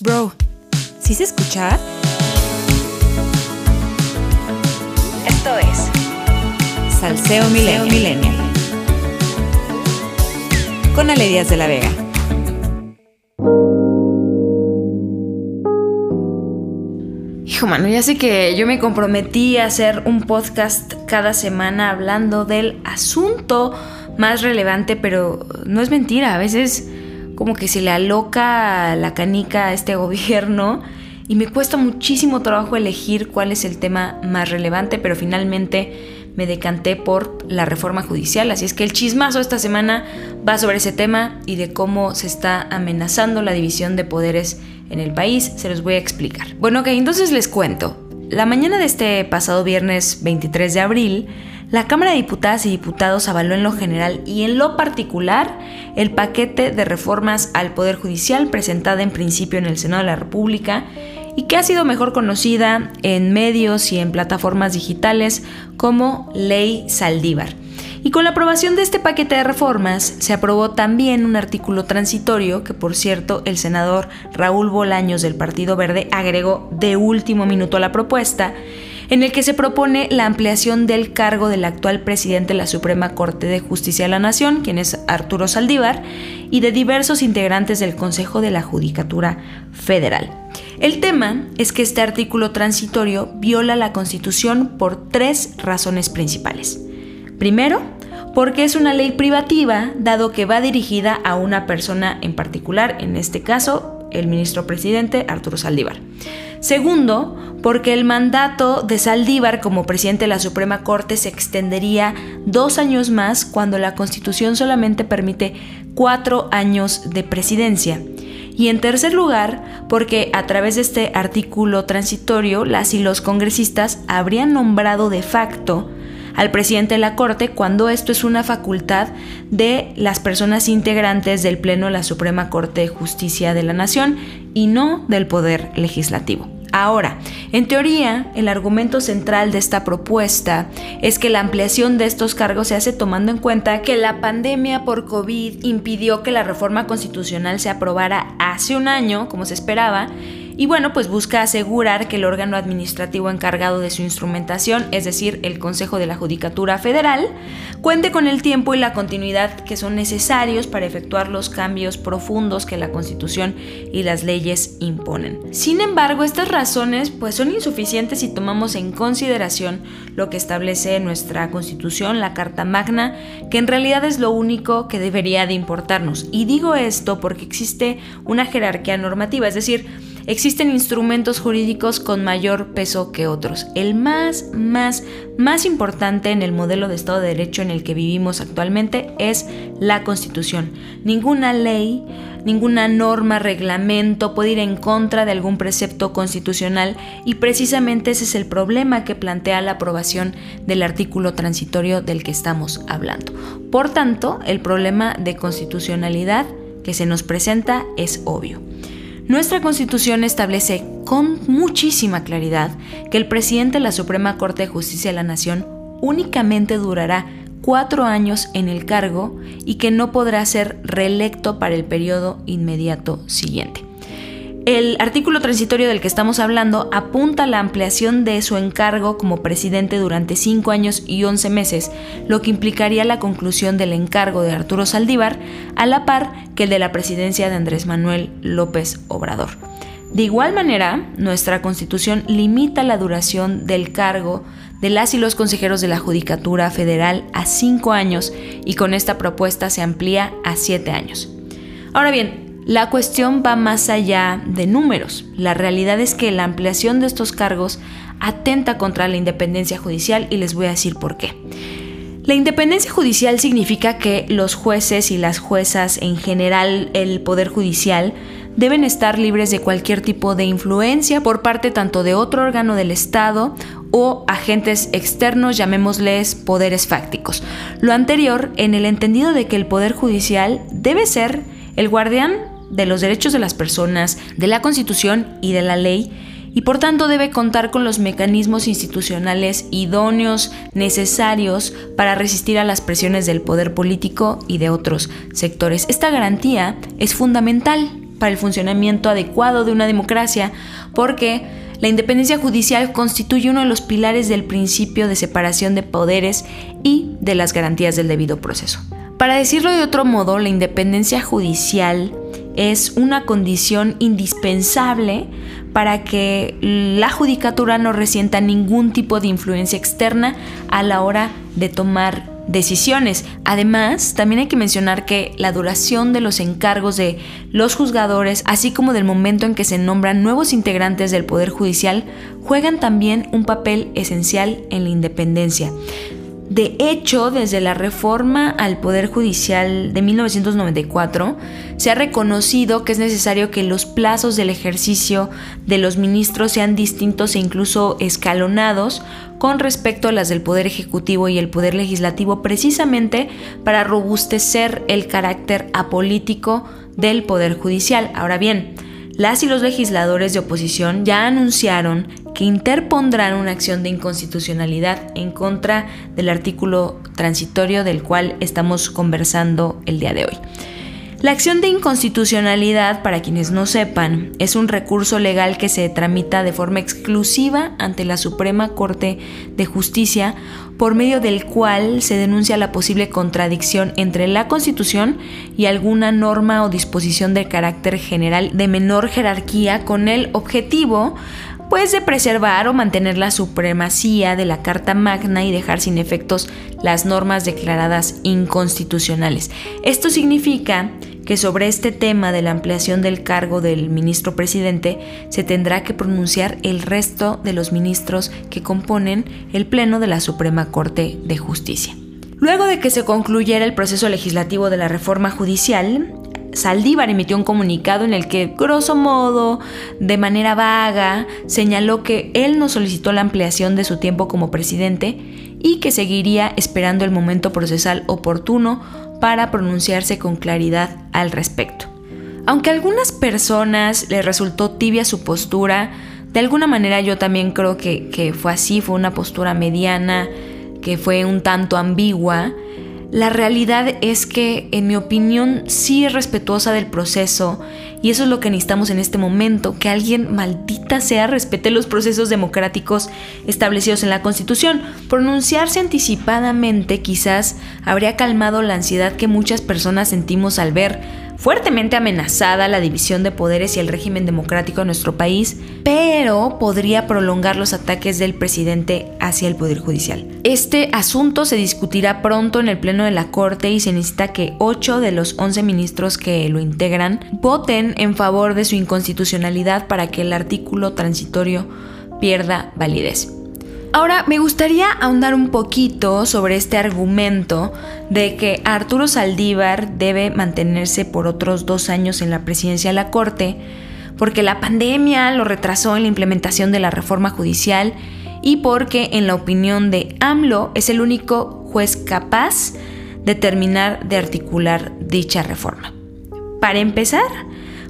Bro, ¿sí se escucha? Esto es Salseo Milenio. Con Ale Díaz de la Vega. Hijo, mano, ya sé que yo me comprometí a hacer un podcast cada semana hablando del asunto más relevante, pero no es mentira. A veces como que se le aloca la canica a este gobierno y me cuesta muchísimo trabajo elegir cuál es el tema más relevante, pero finalmente me decanté por la reforma judicial. Así es que el chismazo esta semana va sobre ese tema y de cómo se está amenazando la división de poderes en el país. Se los voy a explicar. Bueno, ok, entonces les cuento. La mañana de este pasado viernes 23 de abril, la Cámara de Diputadas y Diputados avaló en lo general y en lo particular el paquete de reformas al Poder Judicial presentada en principio en el Senado de la República y que ha sido mejor conocida en medios y en plataformas digitales como Ley Saldívar. Y con la aprobación de este paquete de reformas se aprobó también un artículo transitorio que por cierto el senador Raúl Bolaños del Partido Verde agregó de último minuto a la propuesta en el que se propone la ampliación del cargo del actual presidente de la Suprema Corte de Justicia de la Nación, quien es Arturo Saldívar, y de diversos integrantes del Consejo de la Judicatura Federal. El tema es que este artículo transitorio viola la Constitución por tres razones principales. Primero, porque es una ley privativa, dado que va dirigida a una persona en particular, en este caso, el ministro presidente Arturo Saldívar. Segundo, porque el mandato de Saldívar como presidente de la Suprema Corte se extendería dos años más cuando la Constitución solamente permite cuatro años de presidencia. Y en tercer lugar, porque a través de este artículo transitorio, las y los congresistas habrían nombrado de facto al presidente de la Corte cuando esto es una facultad de las personas integrantes del Pleno de la Suprema Corte de Justicia de la Nación y no del Poder Legislativo. Ahora, en teoría, el argumento central de esta propuesta es que la ampliación de estos cargos se hace tomando en cuenta que la pandemia por COVID impidió que la reforma constitucional se aprobara hace un año, como se esperaba, y bueno, pues busca asegurar que el órgano administrativo encargado de su instrumentación, es decir, el Consejo de la Judicatura Federal, cuente con el tiempo y la continuidad que son necesarios para efectuar los cambios profundos que la Constitución y las leyes imponen. Sin embargo, estas razones pues son insuficientes si tomamos en consideración lo que establece nuestra Constitución, la Carta Magna, que en realidad es lo único que debería de importarnos. Y digo esto porque existe una jerarquía normativa, es decir, Existen instrumentos jurídicos con mayor peso que otros. El más, más, más importante en el modelo de Estado de Derecho en el que vivimos actualmente es la Constitución. Ninguna ley, ninguna norma, reglamento puede ir en contra de algún precepto constitucional y precisamente ese es el problema que plantea la aprobación del artículo transitorio del que estamos hablando. Por tanto, el problema de constitucionalidad que se nos presenta es obvio. Nuestra Constitución establece con muchísima claridad que el presidente de la Suprema Corte de Justicia de la Nación únicamente durará cuatro años en el cargo y que no podrá ser reelecto para el periodo inmediato siguiente. El artículo transitorio del que estamos hablando apunta a la ampliación de su encargo como presidente durante cinco años y once meses, lo que implicaría la conclusión del encargo de Arturo Saldívar a la par que el de la presidencia de Andrés Manuel López Obrador. De igual manera, nuestra constitución limita la duración del cargo de las y los consejeros de la Judicatura Federal a cinco años y con esta propuesta se amplía a siete años. Ahora bien, la cuestión va más allá de números. La realidad es que la ampliación de estos cargos atenta contra la independencia judicial y les voy a decir por qué. La independencia judicial significa que los jueces y las juezas, en general el Poder Judicial, deben estar libres de cualquier tipo de influencia por parte tanto de otro órgano del Estado o agentes externos, llamémosles poderes fácticos. Lo anterior en el entendido de que el Poder Judicial debe ser el guardián de los derechos de las personas, de la Constitución y de la ley, y por tanto debe contar con los mecanismos institucionales idóneos necesarios para resistir a las presiones del poder político y de otros sectores. Esta garantía es fundamental para el funcionamiento adecuado de una democracia, porque la independencia judicial constituye uno de los pilares del principio de separación de poderes y de las garantías del debido proceso. Para decirlo de otro modo, la independencia judicial es una condición indispensable para que la judicatura no resienta ningún tipo de influencia externa a la hora de tomar decisiones. Además, también hay que mencionar que la duración de los encargos de los juzgadores, así como del momento en que se nombran nuevos integrantes del Poder Judicial, juegan también un papel esencial en la independencia. De hecho, desde la reforma al Poder Judicial de 1994, se ha reconocido que es necesario que los plazos del ejercicio de los ministros sean distintos e incluso escalonados con respecto a las del Poder Ejecutivo y el Poder Legislativo, precisamente para robustecer el carácter apolítico del Poder Judicial. Ahora bien, las y los legisladores de oposición ya anunciaron que interpondrán una acción de inconstitucionalidad en contra del artículo transitorio del cual estamos conversando el día de hoy. La acción de inconstitucionalidad, para quienes no sepan, es un recurso legal que se tramita de forma exclusiva ante la Suprema Corte de Justicia, por medio del cual se denuncia la posible contradicción entre la Constitución y alguna norma o disposición de carácter general de menor jerarquía con el objetivo pues de preservar o mantener la supremacía de la Carta Magna y dejar sin efectos las normas declaradas inconstitucionales. Esto significa que sobre este tema de la ampliación del cargo del ministro presidente se tendrá que pronunciar el resto de los ministros que componen el Pleno de la Suprema Corte de Justicia. Luego de que se concluyera el proceso legislativo de la reforma judicial, Saldívar emitió un comunicado en el que, grosso modo, de manera vaga, señaló que él no solicitó la ampliación de su tiempo como presidente y que seguiría esperando el momento procesal oportuno para pronunciarse con claridad al respecto. Aunque a algunas personas les resultó tibia su postura, de alguna manera yo también creo que, que fue así, fue una postura mediana, que fue un tanto ambigua, la realidad es que, en mi opinión, sí es respetuosa del proceso y eso es lo que necesitamos en este momento, que alguien maldita sea respete los procesos democráticos establecidos en la Constitución. Pronunciarse anticipadamente quizás habría calmado la ansiedad que muchas personas sentimos al ver fuertemente amenazada la división de poderes y el régimen democrático en nuestro país, pero podría prolongar los ataques del presidente hacia el Poder Judicial. Este asunto se discutirá pronto en el Pleno de la Corte y se necesita que 8 de los 11 ministros que lo integran voten en favor de su inconstitucionalidad para que el artículo transitorio pierda validez. Ahora me gustaría ahondar un poquito sobre este argumento de que Arturo Saldívar debe mantenerse por otros dos años en la presidencia de la Corte, porque la pandemia lo retrasó en la implementación de la reforma judicial y porque, en la opinión de AMLO, es el único juez capaz de terminar de articular dicha reforma. Para empezar,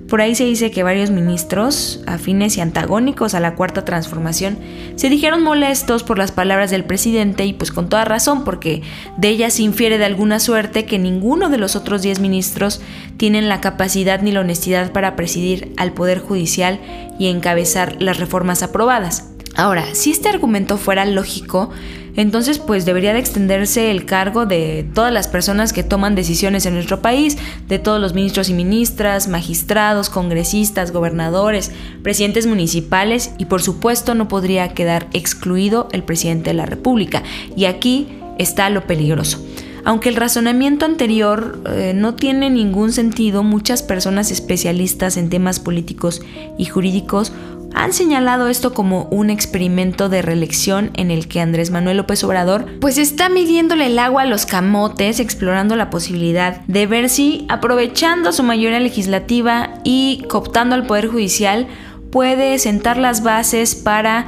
por ahí se dice que varios ministros, afines y antagónicos a la cuarta transformación, se dijeron molestos por las palabras del presidente y pues con toda razón, porque de ellas se infiere de alguna suerte que ninguno de los otros diez ministros tienen la capacidad ni la honestidad para presidir al Poder Judicial y encabezar las reformas aprobadas. Ahora, si este argumento fuera lógico, entonces pues debería de extenderse el cargo de todas las personas que toman decisiones en nuestro país, de todos los ministros y ministras, magistrados, congresistas, gobernadores, presidentes municipales y por supuesto no podría quedar excluido el presidente de la República. Y aquí está lo peligroso. Aunque el razonamiento anterior eh, no tiene ningún sentido, muchas personas especialistas en temas políticos y jurídicos han señalado esto como un experimento de reelección en el que Andrés Manuel López Obrador pues está midiéndole el agua a los camotes, explorando la posibilidad de ver si aprovechando su mayoría legislativa y cooptando al Poder Judicial puede sentar las bases para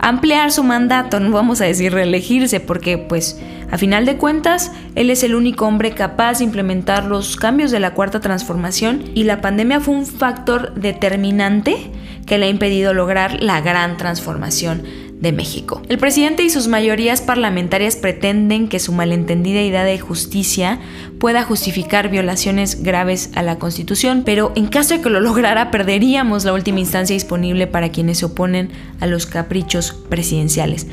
ampliar su mandato, no vamos a decir reelegirse, porque pues a final de cuentas él es el único hombre capaz de implementar los cambios de la cuarta transformación y la pandemia fue un factor determinante que le ha impedido lograr la gran transformación de México. El presidente y sus mayorías parlamentarias pretenden que su malentendida idea de justicia pueda justificar violaciones graves a la Constitución, pero en caso de que lo lograra perderíamos la última instancia disponible para quienes se oponen a los caprichos presidenciales.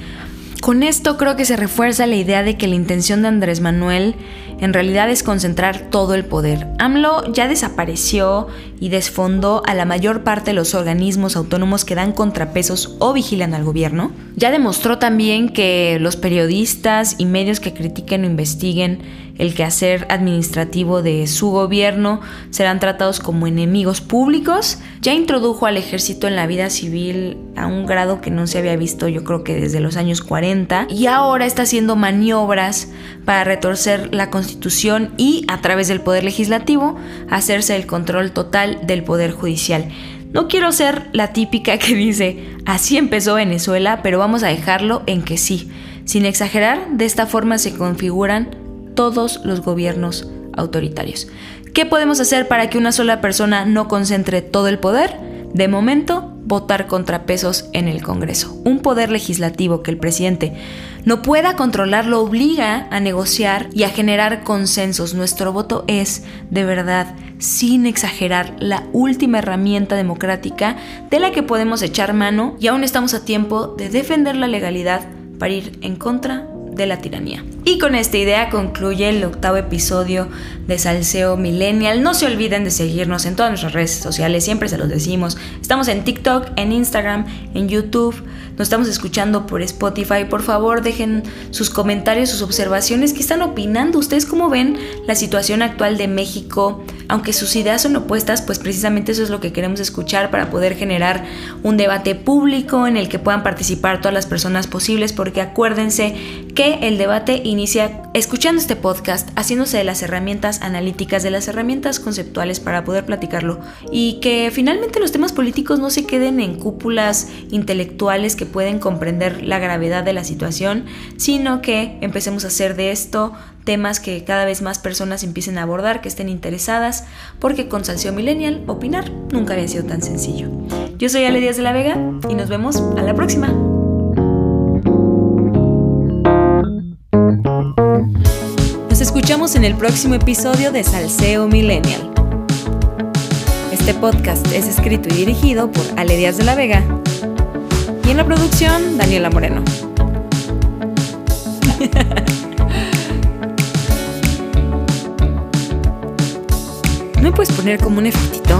Con esto creo que se refuerza la idea de que la intención de Andrés Manuel en realidad es concentrar todo el poder. AMLO ya desapareció y desfondó a la mayor parte de los organismos autónomos que dan contrapesos o vigilan al gobierno. Ya demostró también que los periodistas y medios que critiquen o investiguen el quehacer administrativo de su gobierno serán tratados como enemigos públicos. Ya introdujo al ejército en la vida civil a un grado que no se había visto yo creo que desde los años 40 y ahora está haciendo maniobras para retorcer la constitución y a través del poder legislativo hacerse el control total del poder judicial. No quiero ser la típica que dice, así empezó Venezuela, pero vamos a dejarlo en que sí. Sin exagerar, de esta forma se configuran todos los gobiernos autoritarios. ¿Qué podemos hacer para que una sola persona no concentre todo el poder? De momento, votar contrapesos en el Congreso. Un poder legislativo que el presidente no pueda controlar lo obliga a negociar y a generar consensos. Nuestro voto es, de verdad, sin exagerar, la última herramienta democrática de la que podemos echar mano y aún estamos a tiempo de defender la legalidad para ir en contra de la tiranía. Y con esta idea concluye el octavo episodio de Salseo Millennial. No se olviden de seguirnos en todas nuestras redes sociales, siempre se los decimos. Estamos en TikTok, en Instagram, en YouTube. Nos estamos escuchando por Spotify. Por favor, dejen sus comentarios, sus observaciones. ¿Qué están opinando? ¿Ustedes cómo ven la situación actual de México? Aunque sus ideas son opuestas, pues precisamente eso es lo que queremos escuchar para poder generar un debate público en el que puedan participar todas las personas posibles, porque acuérdense que el debate inicia escuchando este podcast, haciéndose de las herramientas analíticas, de las herramientas conceptuales para poder platicarlo y que finalmente los temas políticos no se queden en cúpulas intelectuales que pueden comprender la gravedad de la situación, sino que empecemos a hacer de esto temas que cada vez más personas empiecen a abordar, que estén interesadas, porque con Salseo Millennial opinar nunca había sido tan sencillo. Yo soy Ale Díaz de la Vega y nos vemos a la próxima. Escuchamos en el próximo episodio de Salseo Millennial. Este podcast es escrito y dirigido por Ale Díaz de la Vega y en la producción Daniela Moreno. ¿No puedes poner como un efectito?